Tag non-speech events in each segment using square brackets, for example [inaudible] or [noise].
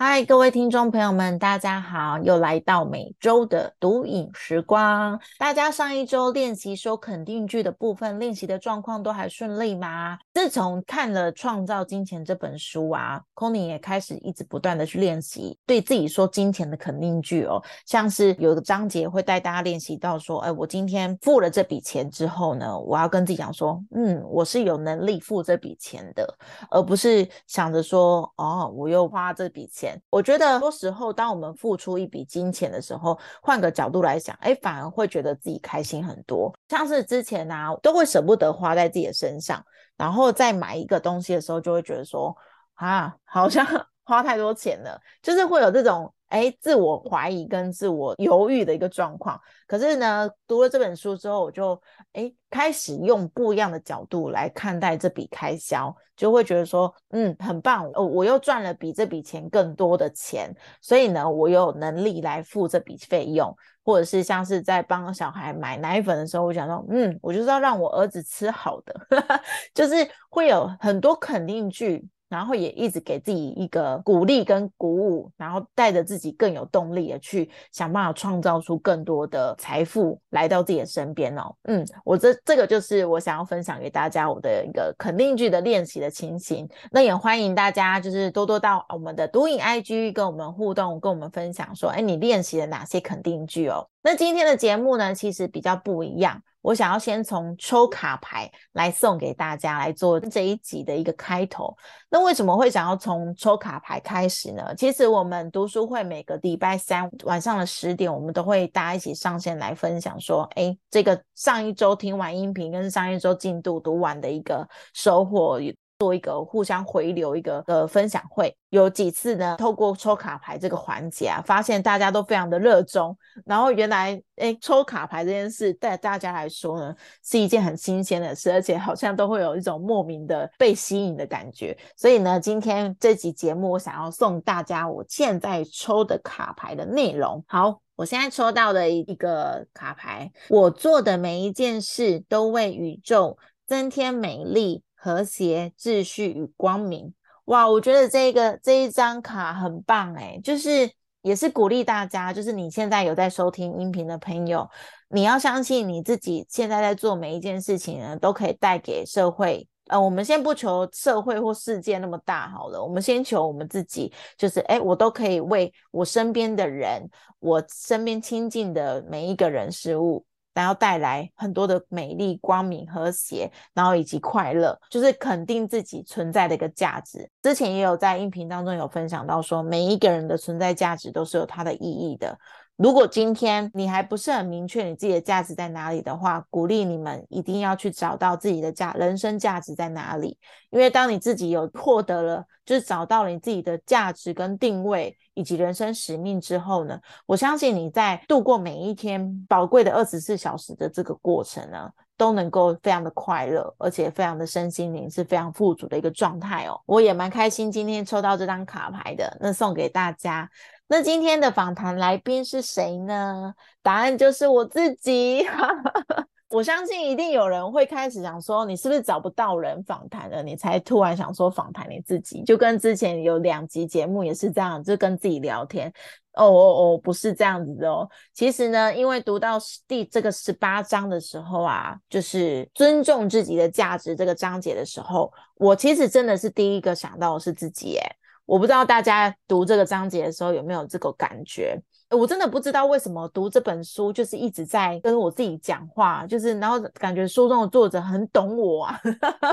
嗨，各位听众朋友们，大家好！又来到每周的读影时光。大家上一周练习说肯定句的部分，练习的状况都还顺利吗？自从看了《创造金钱》这本书啊 c o n y 也开始一直不断的去练习对自己说金钱的肯定句哦。像是有个章节会带大家练习到说，哎，我今天付了这笔钱之后呢，我要跟自己讲说，嗯，我是有能力付这笔钱的，而不是想着说，哦，我又花这笔钱。我觉得，多时候，当我们付出一笔金钱的时候，换个角度来想，哎，反而会觉得自己开心很多。像是之前啊，都会舍不得花在自己的身上，然后再买一个东西的时候，就会觉得说，啊，好像 [laughs] 花太多钱了，就是会有这种。哎，自我怀疑跟自我犹豫的一个状况。可是呢，读了这本书之后，我就哎开始用不一样的角度来看待这笔开销，就会觉得说，嗯，很棒哦，我又赚了比这笔钱更多的钱，所以呢，我有能力来付这笔费用，或者是像是在帮小孩买奶粉的时候，我想说，嗯，我就是要让我儿子吃好的，[laughs] 就是会有很多肯定句。然后也一直给自己一个鼓励跟鼓舞，然后带着自己更有动力的去想办法创造出更多的财富来到自己的身边哦。嗯，我这这个就是我想要分享给大家我的一个肯定句的练习的情形。那也欢迎大家就是多多到我们的读影 IG 跟我们互动，跟我们分享说，哎，你练习了哪些肯定句哦？那今天的节目呢，其实比较不一样。我想要先从抽卡牌来送给大家来做这一集的一个开头。那为什么会想要从抽卡牌开始呢？其实我们读书会每个礼拜三晚上的十点，我们都会大家一起上线来分享，说，哎，这个上一周听完音频跟上一周进度读完的一个收获。做一个互相回流一个的分享会，有几次呢？透过抽卡牌这个环节啊，发现大家都非常的热衷。然后原来，哎，抽卡牌这件事对大家来说呢，是一件很新鲜的事，而且好像都会有一种莫名的被吸引的感觉。所以呢，今天这集节目，我想要送大家我现在抽的卡牌的内容。好，我现在抽到的一个卡牌，我做的每一件事都为宇宙增添美丽。和谐、秩序与光明，哇！我觉得这个这一张卡很棒哎，就是也是鼓励大家，就是你现在有在收听音频的朋友，你要相信你自己现在在做每一件事情呢，都可以带给社会。呃，我们先不求社会或世界那么大好了，我们先求我们自己，就是哎，我都可以为我身边的人，我身边亲近的每一个人事物。然后带来很多的美丽、光明、和谐，然后以及快乐，就是肯定自己存在的一个价值。之前也有在音频当中有分享到，说每一个人的存在价值都是有它的意义的。如果今天你还不是很明确你自己的价值在哪里的话，鼓励你们一定要去找到自己的价人生价值在哪里。因为当你自己有获得了，就是找到了你自己的价值跟定位以及人生使命之后呢，我相信你在度过每一天宝贵的二十四小时的这个过程呢，都能够非常的快乐，而且非常的身心灵是非常富足的一个状态哦。我也蛮开心今天抽到这张卡牌的，那送给大家。那今天的访谈来宾是谁呢？答案就是我自己。[laughs] 我相信一定有人会开始想说，你是不是找不到人访谈了，你才突然想说访谈你自己？就跟之前有两集节目也是这样，就跟自己聊天。哦哦哦，不是这样子的哦。其实呢，因为读到第这个十八章的时候啊，就是尊重自己的价值这个章节的时候，我其实真的是第一个想到的是自己，哎。我不知道大家读这个章节的时候有没有这个感觉？我真的不知道为什么读这本书就是一直在跟我自己讲话，就是然后感觉书中的作者很懂我啊，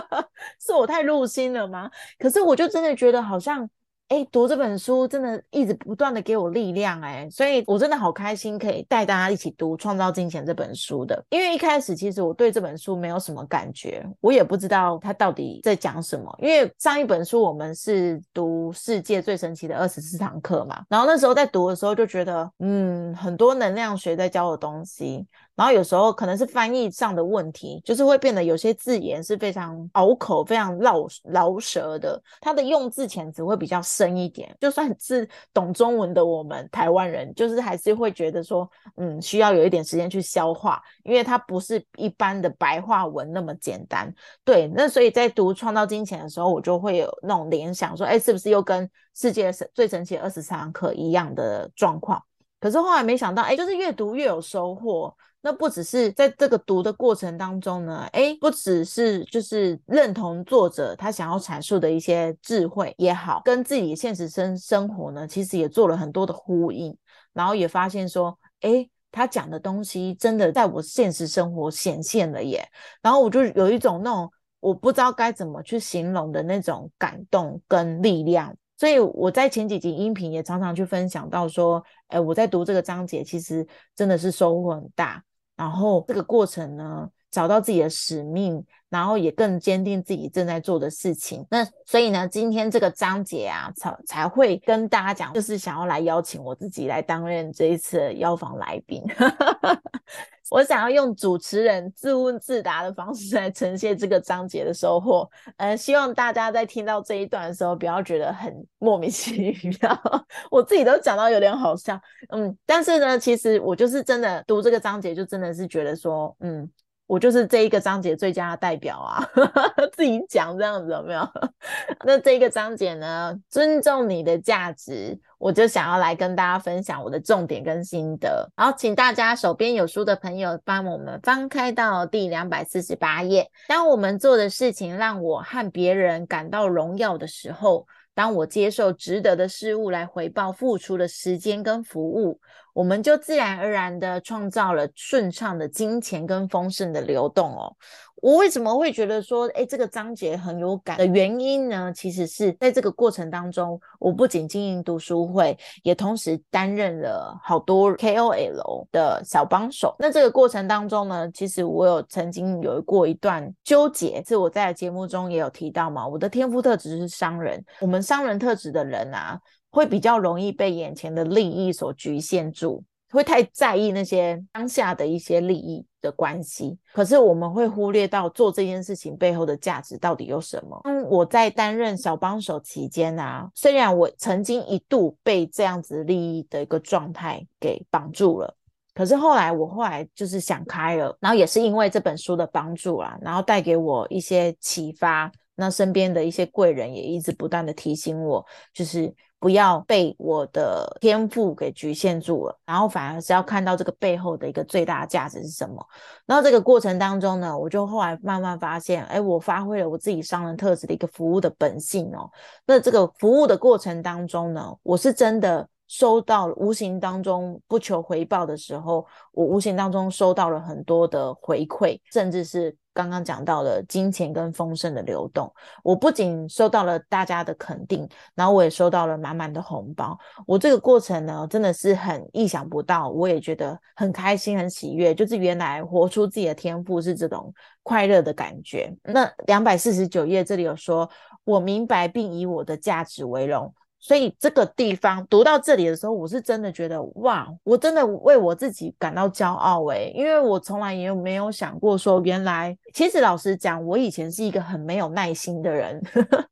[laughs] 是我太入心了吗？可是我就真的觉得好像。哎，读这本书真的一直不断的给我力量哎，所以我真的好开心可以带大家一起读《创造金钱》这本书的。因为一开始其实我对这本书没有什么感觉，我也不知道它到底在讲什么。因为上一本书我们是读《世界最神奇的二十四堂课》嘛，然后那时候在读的时候就觉得，嗯，很多能量学在教的东西。然后有时候可能是翻译上的问题，就是会变得有些字眼是非常拗口、非常绕绕舌的，它的用字遣词会比较深一点。就算是懂中文的我们台湾人，就是还是会觉得说，嗯，需要有一点时间去消化，因为它不是一般的白话文那么简单。对，那所以在读《创造金钱》的时候，我就会有那种联想，说，哎，是不是又跟世界最神奇二十三堂课一样的状况？可是后来没想到，哎，就是越读越有收获。那不只是在这个读的过程当中呢，哎，不只是就是认同作者他想要阐述的一些智慧也好，跟自己现实生生活呢，其实也做了很多的呼应，然后也发现说，哎，他讲的东西真的在我现实生活显现了耶。然后我就有一种那种我不知道该怎么去形容的那种感动跟力量。所以我在前几集音频也常常去分享到说，哎，我在读这个章节，其实真的是收获很大。然后这个过程呢，找到自己的使命，然后也更坚定自己正在做的事情。那所以呢，今天这个章节啊，才才会跟大家讲，就是想要来邀请我自己来担任这一次的邀访来宾。[laughs] 我想要用主持人自问自答的方式来呈现这个章节的收获。呃，希望大家在听到这一段的时候，不要觉得很莫名其妙。[laughs] 我自己都讲到有点好笑，嗯，但是呢，其实我就是真的读这个章节，就真的是觉得说，嗯。我就是这一个章节最佳的代表啊，[laughs] 自己讲这样子有没有？[laughs] 那这个章节呢，尊重你的价值，我就想要来跟大家分享我的重点跟心得。好，请大家手边有书的朋友帮我们翻开到第两百四十八页。当我们做的事情让我和别人感到荣耀的时候，当我接受值得的事物来回报付出的时间跟服务。我们就自然而然的创造了顺畅的金钱跟丰盛的流动哦。我为什么会觉得说，哎，这个章节很有感的原因呢？其实是在这个过程当中，我不仅经营读书会，也同时担任了好多 KOL 的小帮手。那这个过程当中呢，其实我有曾经有过一段纠结，是我在节目中也有提到嘛。我的天赋特质是商人，我们商人特质的人啊。会比较容易被眼前的利益所局限住，会太在意那些当下的一些利益的关系。可是我们会忽略到做这件事情背后的价值到底有什么。嗯，我在担任小帮手期间啊，虽然我曾经一度被这样子利益的一个状态给绑住了，可是后来我后来就是想开了，然后也是因为这本书的帮助啊，然后带给我一些启发。那身边的一些贵人也一直不断的提醒我，就是。不要被我的天赋给局限住了，然后反而是要看到这个背后的一个最大的价值是什么。然后这个过程当中呢，我就后来慢慢发现，哎，我发挥了我自己商人特质的一个服务的本性哦。那这个服务的过程当中呢，我是真的收到无形当中不求回报的时候，我无形当中收到了很多的回馈，甚至是。刚刚讲到了金钱跟丰盛的流动，我不仅收到了大家的肯定，然后我也收到了满满的红包。我这个过程呢，真的是很意想不到，我也觉得很开心、很喜悦。就是原来活出自己的天赋是这种快乐的感觉。那两百四十九页这里有说，我明白并以我的价值为荣。所以这个地方读到这里的时候，我是真的觉得哇，我真的为我自己感到骄傲诶，因为我从来也没有想过说，原来其实老实讲，我以前是一个很没有耐心的人。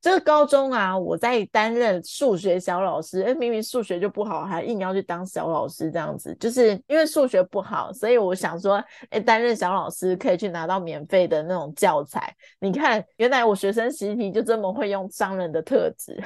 这 [laughs] 个高中啊，我在担任数学小老师，哎，明明数学就不好，还硬要去当小老师这样子，就是因为数学不好，所以我想说，哎，担任小老师可以去拿到免费的那种教材。你看，原来我学生习题就这么会用商人的特质。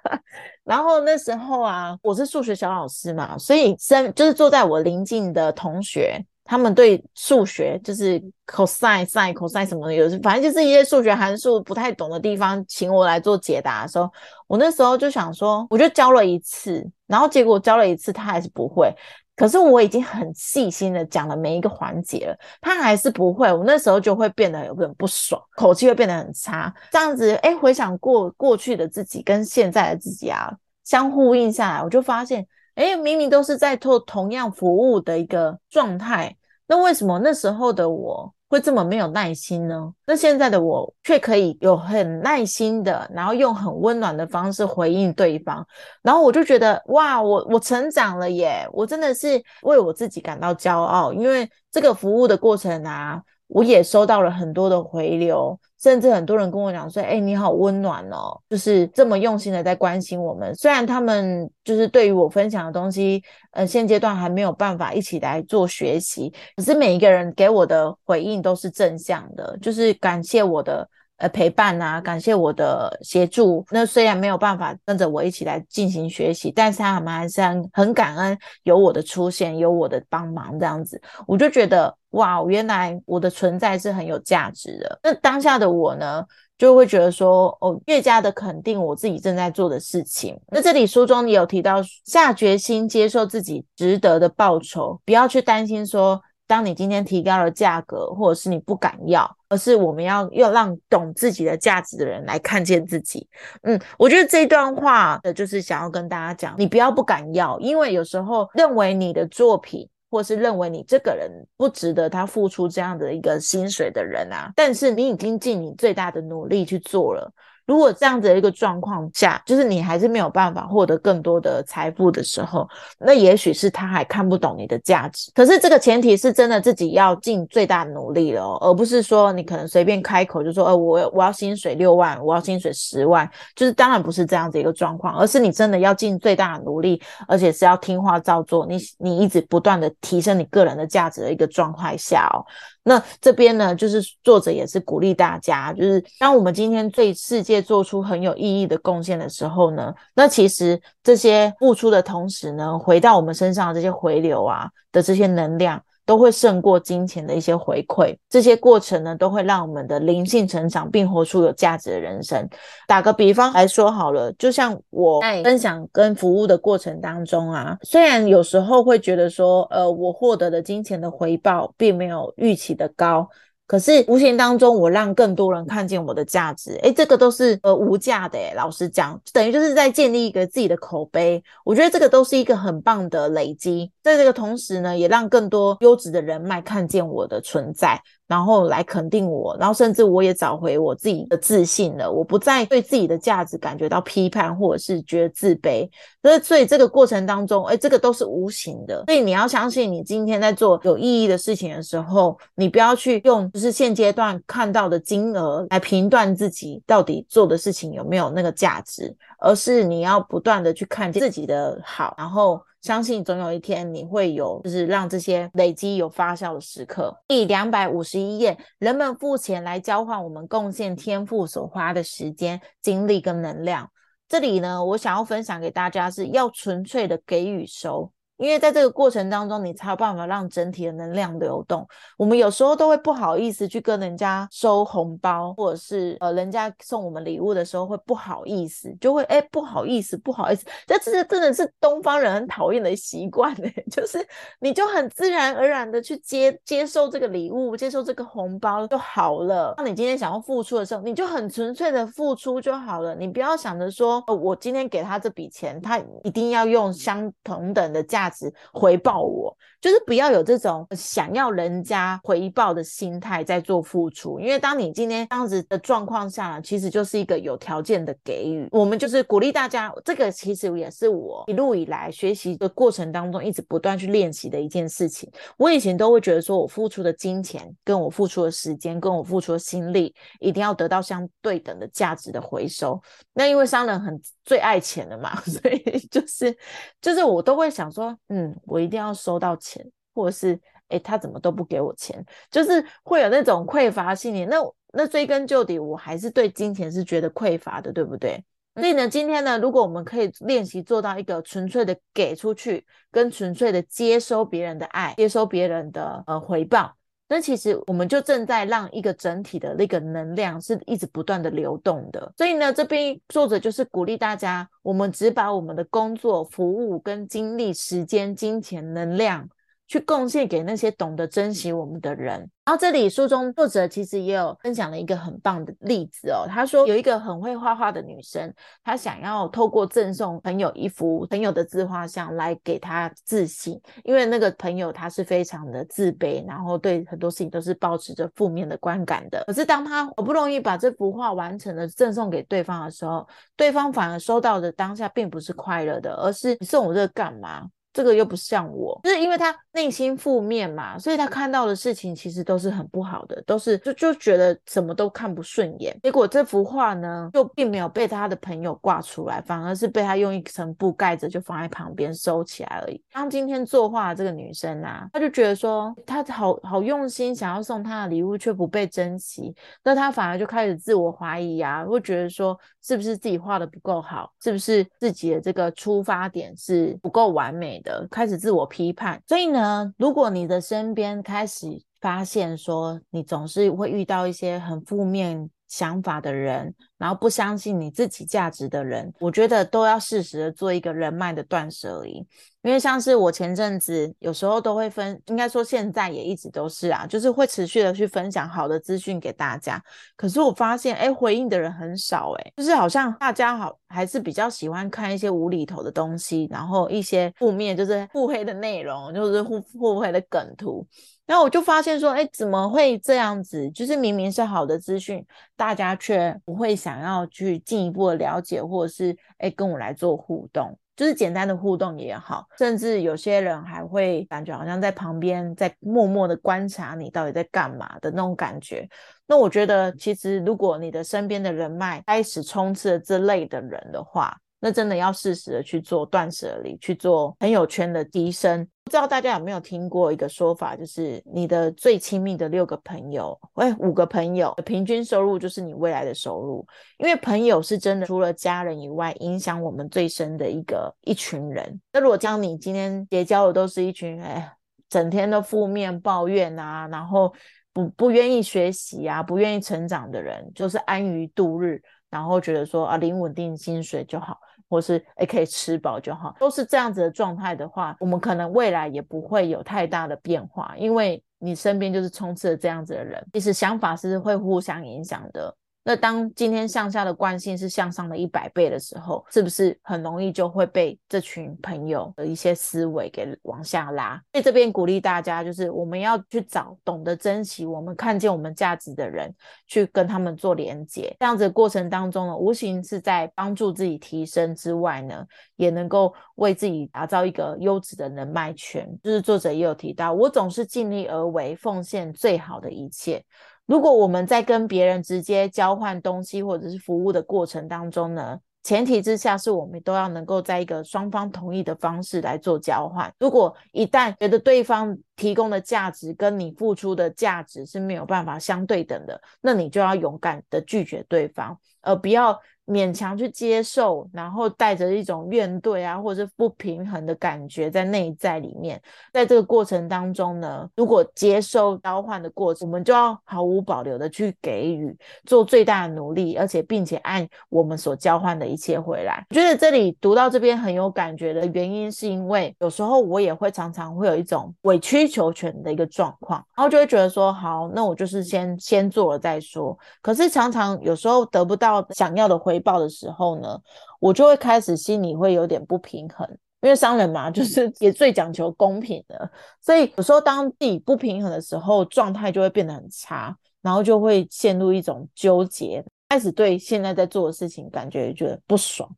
[laughs] 然后那时候啊，我是数学小老师嘛，所以身就是坐在我邻近的同学，他们对数学就是 cosine、sin、cosine 什么的，有反正就是一些数学函数不太懂的地方，请我来做解答的时候，我那时候就想说，我就教了一次，然后结果教了一次，他还是不会。可是我已经很细心的讲了每一个环节了，他还是不会。我那时候就会变得有点不爽，口气会变得很差。这样子，哎，回想过过去的自己跟现在的自己啊，相呼应下来，我就发现，哎，明明都是在做同样服务的一个状态，那为什么那时候的我？会这么没有耐心呢？那现在的我却可以有很耐心的，然后用很温暖的方式回应对方，然后我就觉得哇，我我成长了耶！我真的是为我自己感到骄傲，因为这个服务的过程啊。我也收到了很多的回流，甚至很多人跟我讲说：“哎，你好温暖哦，就是这么用心的在关心我们。”虽然他们就是对于我分享的东西，呃，现阶段还没有办法一起来做学习，可是每一个人给我的回应都是正向的，就是感谢我的。呃，陪伴啊，感谢我的协助。那虽然没有办法跟着我一起来进行学习，但是他们还是很感恩有我的出现，有我的帮忙这样子。我就觉得哇，原来我的存在是很有价值的。那当下的我呢，就会觉得说，哦，越加的肯定我自己正在做的事情。那这里书中也有提到，下决心接受自己值得的报酬，不要去担心说。当你今天提高了价格，或者是你不敢要，而是我们要要让懂自己的价值的人来看见自己。嗯，我觉得这段话的就是想要跟大家讲，你不要不敢要，因为有时候认为你的作品，或是认为你这个人不值得他付出这样的一个薪水的人啊，但是你已经尽你最大的努力去做了。如果这样子的一个状况下，就是你还是没有办法获得更多的财富的时候，那也许是他还看不懂你的价值。可是这个前提是真的自己要尽最大努力了，而不是说你可能随便开口就说，呃，我我要薪水六万，我要薪水十万，就是当然不是这样子一个状况，而是你真的要尽最大的努力，而且是要听话照做，你你一直不断的提升你个人的价值的一个状态下哦。那这边呢，就是作者也是鼓励大家，就是当我们今天对世界做出很有意义的贡献的时候呢，那其实这些付出的同时呢，回到我们身上的这些回流啊的这些能量。都会胜过金钱的一些回馈，这些过程呢，都会让我们的灵性成长，并活出有价值的人生。打个比方来说好了，就像我在分享跟服务的过程当中啊，虽然有时候会觉得说，呃，我获得的金钱的回报并没有预期的高。可是无形当中，我让更多人看见我的价值，诶，这个都是呃无价的诶，老实讲，等于就是在建立一个自己的口碑。我觉得这个都是一个很棒的累积，在这个同时呢，也让更多优质的人脉看见我的存在。然后来肯定我，然后甚至我也找回我自己的自信了。我不再对自己的价值感觉到批判，或者是觉得自卑。所以，所以这个过程当中，哎，这个都是无形的。所以你要相信，你今天在做有意义的事情的时候，你不要去用就是现阶段看到的金额来评断自己到底做的事情有没有那个价值，而是你要不断的去看见自己的好，然后。相信总有一天你会有，就是让这些累积有发酵的时刻。第两百五十一页，人们付钱来交换我们贡献天赋所花的时间、精力跟能量。这里呢，我想要分享给大家是要纯粹的给予收。因为在这个过程当中，你才有办法让整体的能量流动。我们有时候都会不好意思去跟人家收红包，或者是呃，人家送我们礼物的时候会不好意思，就会哎不好意思，不好意思。这这真的是东方人很讨厌的习惯呢，[laughs] 就是你就很自然而然的去接接受这个礼物，接受这个红包就好了。当你今天想要付出的时候，你就很纯粹的付出就好了。你不要想着说，我今天给他这笔钱，他一定要用相同等的价。回报我，就是不要有这种想要人家回报的心态在做付出，因为当你今天这样子的状况下，其实就是一个有条件的给予。我们就是鼓励大家，这个其实也是我一路以来学习的过程当中一直不断去练习的一件事情。我以前都会觉得说我付出的金钱，跟我付出的时间，跟我付出的心力，一定要得到相对等的价值的回收。那因为商人很最爱钱的嘛，[laughs] 所以就是就是我都会想说。嗯，我一定要收到钱，或者是哎，他怎么都不给我钱，就是会有那种匮乏心理。那那追根究底，我还是对金钱是觉得匮乏的，对不对？所以呢，今天呢，如果我们可以练习做到一个纯粹的给出去，跟纯粹的接收别人的爱，接收别人的呃回报。那其实我们就正在让一个整体的那个能量是一直不断的流动的，所以呢，这边作者就是鼓励大家，我们只把我们的工作、服务跟精力、时间、金钱、能量去贡献给那些懂得珍惜我们的人。然后这里书中作者其实也有分享了一个很棒的例子哦。他说有一个很会画画的女生，她想要透过赠送朋友一幅朋友的自画像来给她自信，因为那个朋友他是非常的自卑，然后对很多事情都是保持着负面的观感的。可是当他好不容易把这幅画完成了，赠送给对方的时候，对方反而收到的当下并不是快乐的，而是你送我这个干嘛？这个又不像我，就是因为他内心负面嘛，所以他看到的事情其实都是很不好的，都是就就觉得什么都看不顺眼。结果这幅画呢，就并没有被他的朋友挂出来，反而是被他用一层布盖着，就放在旁边收起来而已。当今天作画的这个女生啊，她就觉得说，她好好用心想要送她的礼物，却不被珍惜，那她反而就开始自我怀疑啊，会觉得说，是不是自己画的不够好，是不是自己的这个出发点是不够完美。的开始自我批判，所以呢，如果你的身边开始发现说你总是会遇到一些很负面想法的人，然后不相信你自己价值的人，我觉得都要适时的做一个人脉的断舍离。因为像是我前阵子有时候都会分，应该说现在也一直都是啊，就是会持续的去分享好的资讯给大家。可是我发现，哎，回应的人很少，哎，就是好像大家好还是比较喜欢看一些无厘头的东西，然后一些负面就是腹黑的内容，就是腹腹黑的梗图。然后我就发现说，哎，怎么会这样子？就是明明是好的资讯，大家却不会想要去进一步的了解，或者是哎跟我来做互动。就是简单的互动也好，甚至有些人还会感觉好像在旁边在默默的观察你到底在干嘛的那种感觉。那我觉得，其实如果你的身边的人脉开始充斥了这类的人的话，那真的要适时的去做断舍离，去做朋友圈的提升。不知道大家有没有听过一个说法，就是你的最亲密的六个朋友，哎，五个朋友的平均收入就是你未来的收入。因为朋友是真的，除了家人以外，影响我们最深的一个一群人。那如果将你今天结交的都是一群哎，整天都负面抱怨啊，然后不不愿意学习啊，不愿意成长的人，就是安于度日，然后觉得说啊，领稳定薪水就好。或是诶可以吃饱就好，都是这样子的状态的话，我们可能未来也不会有太大的变化，因为你身边就是充斥着这样子的人，其实想法是会互相影响的。那当今天向下的惯性是向上的一百倍的时候，是不是很容易就会被这群朋友的一些思维给往下拉？所以这边鼓励大家，就是我们要去找懂得珍惜我们看见我们价值的人，去跟他们做连接。这样子过程当中呢，无形是在帮助自己提升之外呢，也能够为自己打造一个优质的人脉圈。就是作者也有提到，我总是尽力而为，奉献最好的一切。如果我们在跟别人直接交换东西或者是服务的过程当中呢，前提之下是我们都要能够在一个双方同意的方式来做交换。如果一旦觉得对方提供的价值跟你付出的价值是没有办法相对等的，那你就要勇敢的拒绝对方，而不要。勉强去接受，然后带着一种怨怼啊，或者是不平衡的感觉在内在里面。在这个过程当中呢，如果接受交换的过程，我们就要毫无保留的去给予，做最大的努力，而且并且按我们所交换的一切回来。我觉得这里读到这边很有感觉的原因，是因为有时候我也会常常会有一种委曲求全的一个状况，然后就会觉得说，好，那我就是先先做了再说。可是常常有时候得不到想要的回。回报的时候呢，我就会开始心里会有点不平衡，因为商人嘛，就是也最讲求公平的，所以有时候当自己不平衡的时候，状态就会变得很差，然后就会陷入一种纠结，开始对现在在做的事情感觉觉得不爽。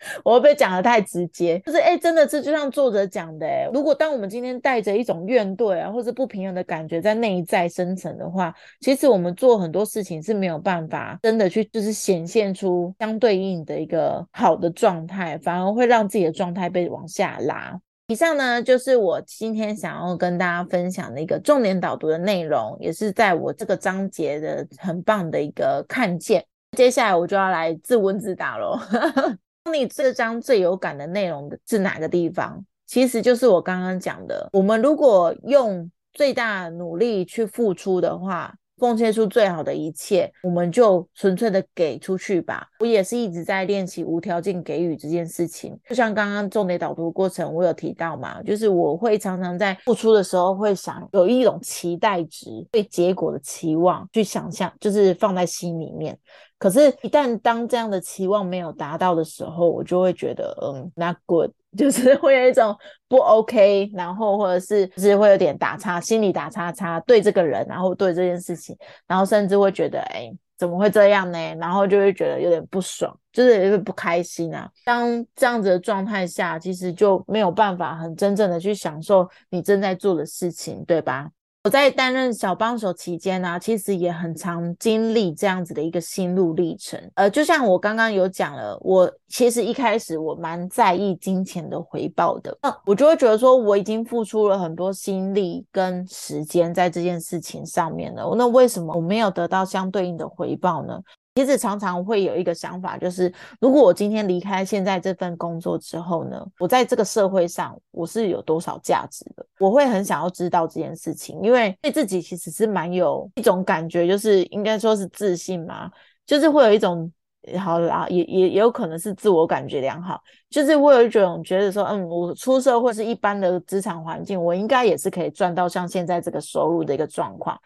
[laughs] 我会不会讲的太直接？就是哎，真的这就像作者讲的，哎，如果当我们今天带着一种怨怼啊，或者不平衡的感觉在内在生成的话，其实我们做很多事情是没有办法真的去，就是显现出相对应的一个好的状态，反而会让自己的状态被往下拉。以上呢，就是我今天想要跟大家分享的一个重点导读的内容，也是在我这个章节的很棒的一个看见。接下来我就要来自问自答喽。[laughs] 你这张最有感的内容是哪个地方？其实就是我刚刚讲的，我们如果用最大努力去付出的话，奉献出最好的一切，我们就纯粹的给出去吧。我也是一直在练习无条件给予这件事情。就像刚刚重点导读过程，我有提到嘛，就是我会常常在付出的时候会想有一种期待值，对结果的期望去想象，就是放在心里面。可是，一旦当这样的期望没有达到的时候，我就会觉得，嗯，not good，[laughs] 就是会有一种不 OK，然后或者是就是会有点打叉，心里打叉叉，对这个人，然后对这件事情，然后甚至会觉得，哎，怎么会这样呢？然后就会觉得有点不爽，就是有点不开心啊。当这样子的状态下，其实就没有办法很真正的去享受你正在做的事情，对吧？我在担任小帮手期间呢，其实也很常经历这样子的一个心路历程。呃，就像我刚刚有讲了，我其实一开始我蛮在意金钱的回报的，那我就会觉得说，我已经付出了很多心力跟时间在这件事情上面了，那为什么我没有得到相对应的回报呢？其实常常会有一个想法，就是如果我今天离开现在这份工作之后呢，我在这个社会上我是有多少价值的？我会很想要知道这件事情，因为对自己其实是蛮有一种感觉，就是应该说是自信嘛，就是会有一种好啦，也也也有可能是自我感觉良好，就是会有一种觉得说，嗯，我出社会是一般的职场环境，我应该也是可以赚到像现在这个收入的一个状况。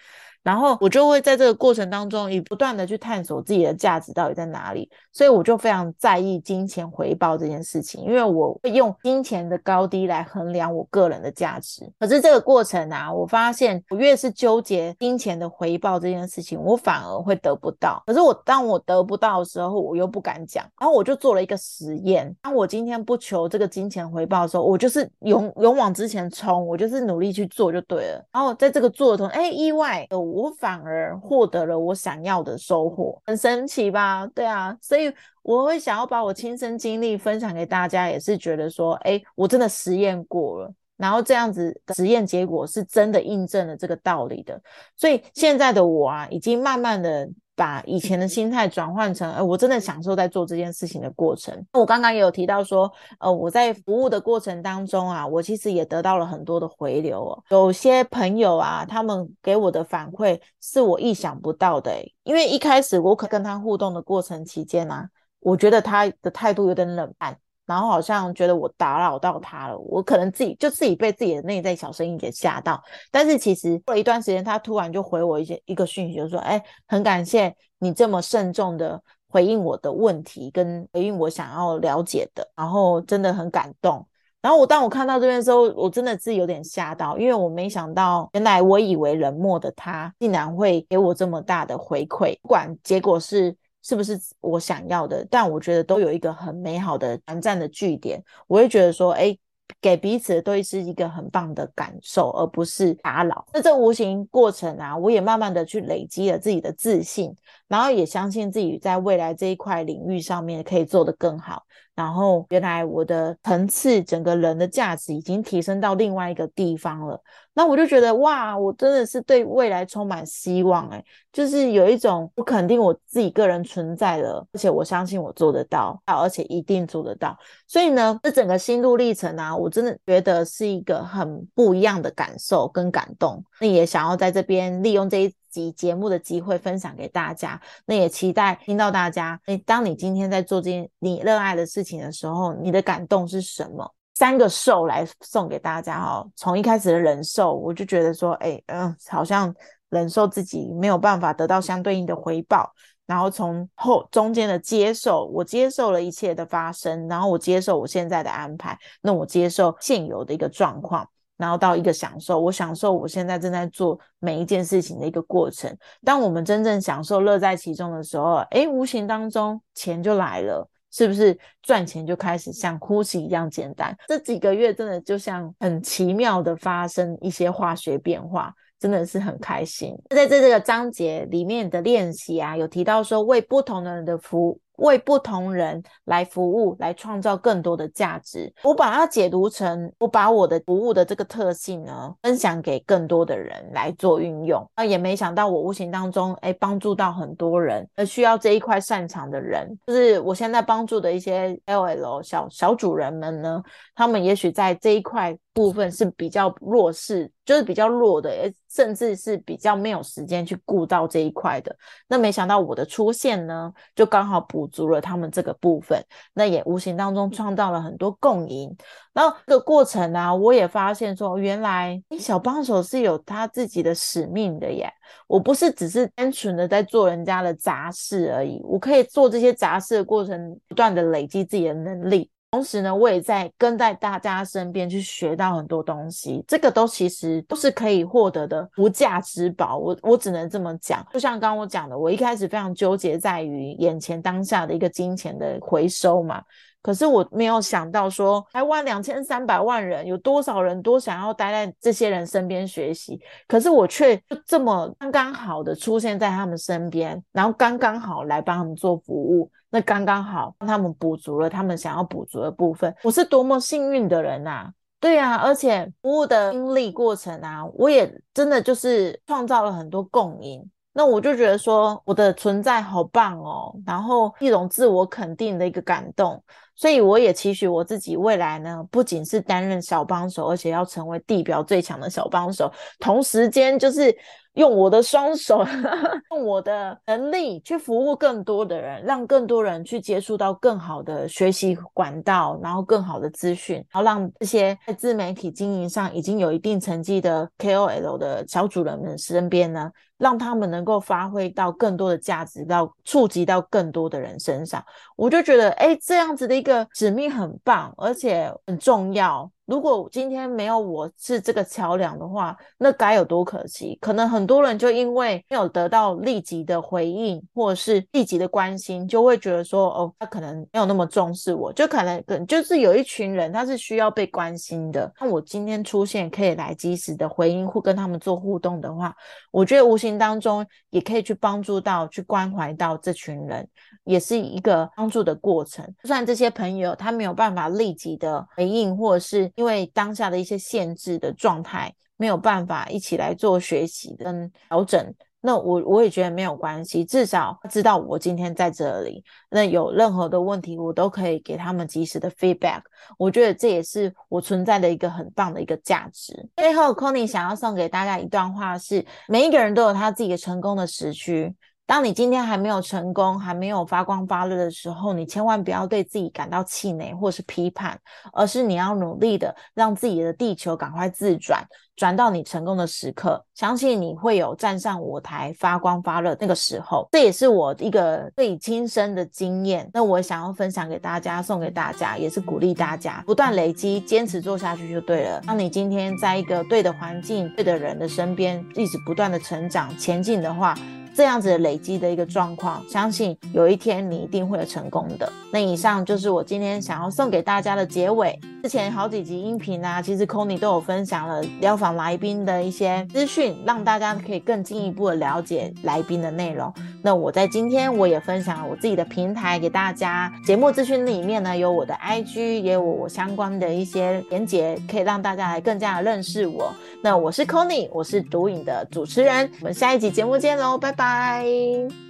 然后我就会在这个过程当中，以不断的去探索自己的价值到底在哪里，所以我就非常在意金钱回报这件事情，因为我会用金钱的高低来衡量我个人的价值。可是这个过程啊，我发现我越是纠结金钱的回报这件事情，我反而会得不到。可是我当我得不到的时候，我又不敢讲。然后我就做了一个实验，当我今天不求这个金钱回报的时候，我就是勇勇往直前冲，我就是努力去做就对了。然后在这个做的同时，哎，意外的。我反而获得了我想要的收获，很神奇吧？对啊，所以我会想要把我亲身经历分享给大家，也是觉得说，哎，我真的实验过了，然后这样子实验结果是真的印证了这个道理的。所以现在的我啊，已经慢慢的。把以前的心态转换成，呃，我真的享受在做这件事情的过程。我刚刚也有提到说，呃，我在服务的过程当中啊，我其实也得到了很多的回流哦。有些朋友啊，他们给我的反馈是我意想不到的，因为一开始我可跟他互动的过程期间啊，我觉得他的态度有点冷淡。然后好像觉得我打扰到他了，我可能自己就自己被自己的内在小声音给吓到。但是其实过了一段时间，他突然就回我一些一个讯息，就说：“哎，很感谢你这么慎重的回应我的问题，跟回应我想要了解的，然后真的很感动。”然后我当我看到这边的时候，我真的是有点吓到，因为我没想到，原来我以为冷漠的他，竟然会给我这么大的回馈，不管结果是。是不是我想要的？但我觉得都有一个很美好的短暂的据点，我会觉得说，哎，给彼此都是一个很棒的感受，而不是打扰。那这无形过程啊，我也慢慢的去累积了自己的自信，然后也相信自己在未来这一块领域上面可以做得更好。然后原来我的层次，整个人的价值已经提升到另外一个地方了。那我就觉得哇，我真的是对未来充满希望哎，就是有一种我肯定我自己个人存在了，而且我相信我做得到，而且一定做得到。所以呢，这整个心路历程啊，我真的觉得是一个很不一样的感受跟感动。那也想要在这边利用这一集节目的机会分享给大家。那也期待听到大家，哎，当你今天在做这件你热爱的事情的时候，你的感动是什么？三个受来送给大家哈，从一开始的忍受，我就觉得说，哎，嗯，好像忍受自己没有办法得到相对应的回报，然后从后中间的接受，我接受了一切的发生，然后我接受我现在的安排，那我接受现有的一个状况，然后到一个享受，我享受我现在正在做每一件事情的一个过程。当我们真正享受乐在其中的时候，哎，无形当中钱就来了。是不是赚钱就开始像呼吸一样简单？这几个月真的就像很奇妙的发生一些化学变化，真的是很开心。在这这个章节里面的练习啊，有提到说为不同的人的服务。为不同人来服务，来创造更多的价值。我把它解读成，我把我的服务的这个特性呢，分享给更多的人来做运用。那也没想到，我无形当中，哎，帮助到很多人，而需要这一块擅长的人，就是我现在帮助的一些 L L 小小主人们呢，他们也许在这一块部分是比较弱势，就是比较弱的，甚至是比较没有时间去顾到这一块的。那没想到我的出现呢，就刚好补足了他们这个部分，那也无形当中创造了很多共赢。然后这个过程呢，我也发现说，原来小帮手是有他自己的使命的耶。我不是只是单纯的在做人家的杂事而已，我可以做这些杂事的过程，不断的累积自己的能力。同时呢，我也在跟在大家身边去学到很多东西，这个都其实都是可以获得的无价之宝。我我只能这么讲，就像刚刚我讲的，我一开始非常纠结在于眼前当下的一个金钱的回收嘛。可是我没有想到，说台湾两千三百万人，有多少人都想要待在这些人身边学习，可是我却就这么刚刚好的出现在他们身边，然后刚刚好来帮他们做服务，那刚刚好帮他们补足了他们想要补足的部分。我是多么幸运的人呐！对啊，而且服务的经历过程啊，我也真的就是创造了很多共赢。那我就觉得说我的存在好棒哦，然后一种自我肯定的一个感动。所以我也期许我自己未来呢，不仅是担任小帮手，而且要成为地表最强的小帮手。同时间就是用我的双手，[laughs] 用我的能力去服务更多的人，让更多人去接触到更好的学习管道，然后更好的资讯，然后让这些在自媒体经营上已经有一定成绩的 KOL 的小主人们身边呢。让他们能够发挥到更多的价值，到触及到更多的人身上，我就觉得，哎，这样子的一个使命很棒，而且很重要。如果今天没有我是这个桥梁的话，那该有多可惜！可能很多人就因为没有得到立即的回应，或者是立即的关心，就会觉得说，哦，他可能没有那么重视我，就可能可能就是有一群人他是需要被关心的。那我今天出现可以来及时的回应或跟他们做互动的话，我觉得无形当中也可以去帮助到、去关怀到这群人，也是一个帮助的过程。就算这些朋友他没有办法立即的回应，或者是因为当下的一些限制的状态，没有办法一起来做学习跟调整。那我我也觉得没有关系，至少知道我今天在这里。那有任何的问题，我都可以给他们及时的 feedback。我觉得这也是我存在的一个很棒的一个价值。最后 c o n y 想要送给大家一段话是：每一个人都有他自己的成功的时区。当你今天还没有成功，还没有发光发热的时候，你千万不要对自己感到气馁或是批判，而是你要努力的让自己的地球赶快自转，转到你成功的时刻。相信你会有站上舞台发光发热那个时候。这也是我一个最亲身的经验。那我想要分享给大家，送给大家，也是鼓励大家不断累积，坚持做下去就对了。当你今天在一个对的环境、对的人的身边，一直不断的成长前进的话。这样子累积的一个状况，相信有一天你一定会有成功的。那以上就是我今天想要送给大家的结尾。之前好几集音频啊，其实 c o n y 都有分享了疗访来宾的一些资讯，让大家可以更进一步的了解来宾的内容。那我在今天我也分享了我自己的平台给大家，节目资讯里面呢有我的 IG，也有我相关的一些连结，可以让大家来更加的认识我。那我是 c o n y 我是毒影的主持人，我们下一集节目见喽，拜拜拜。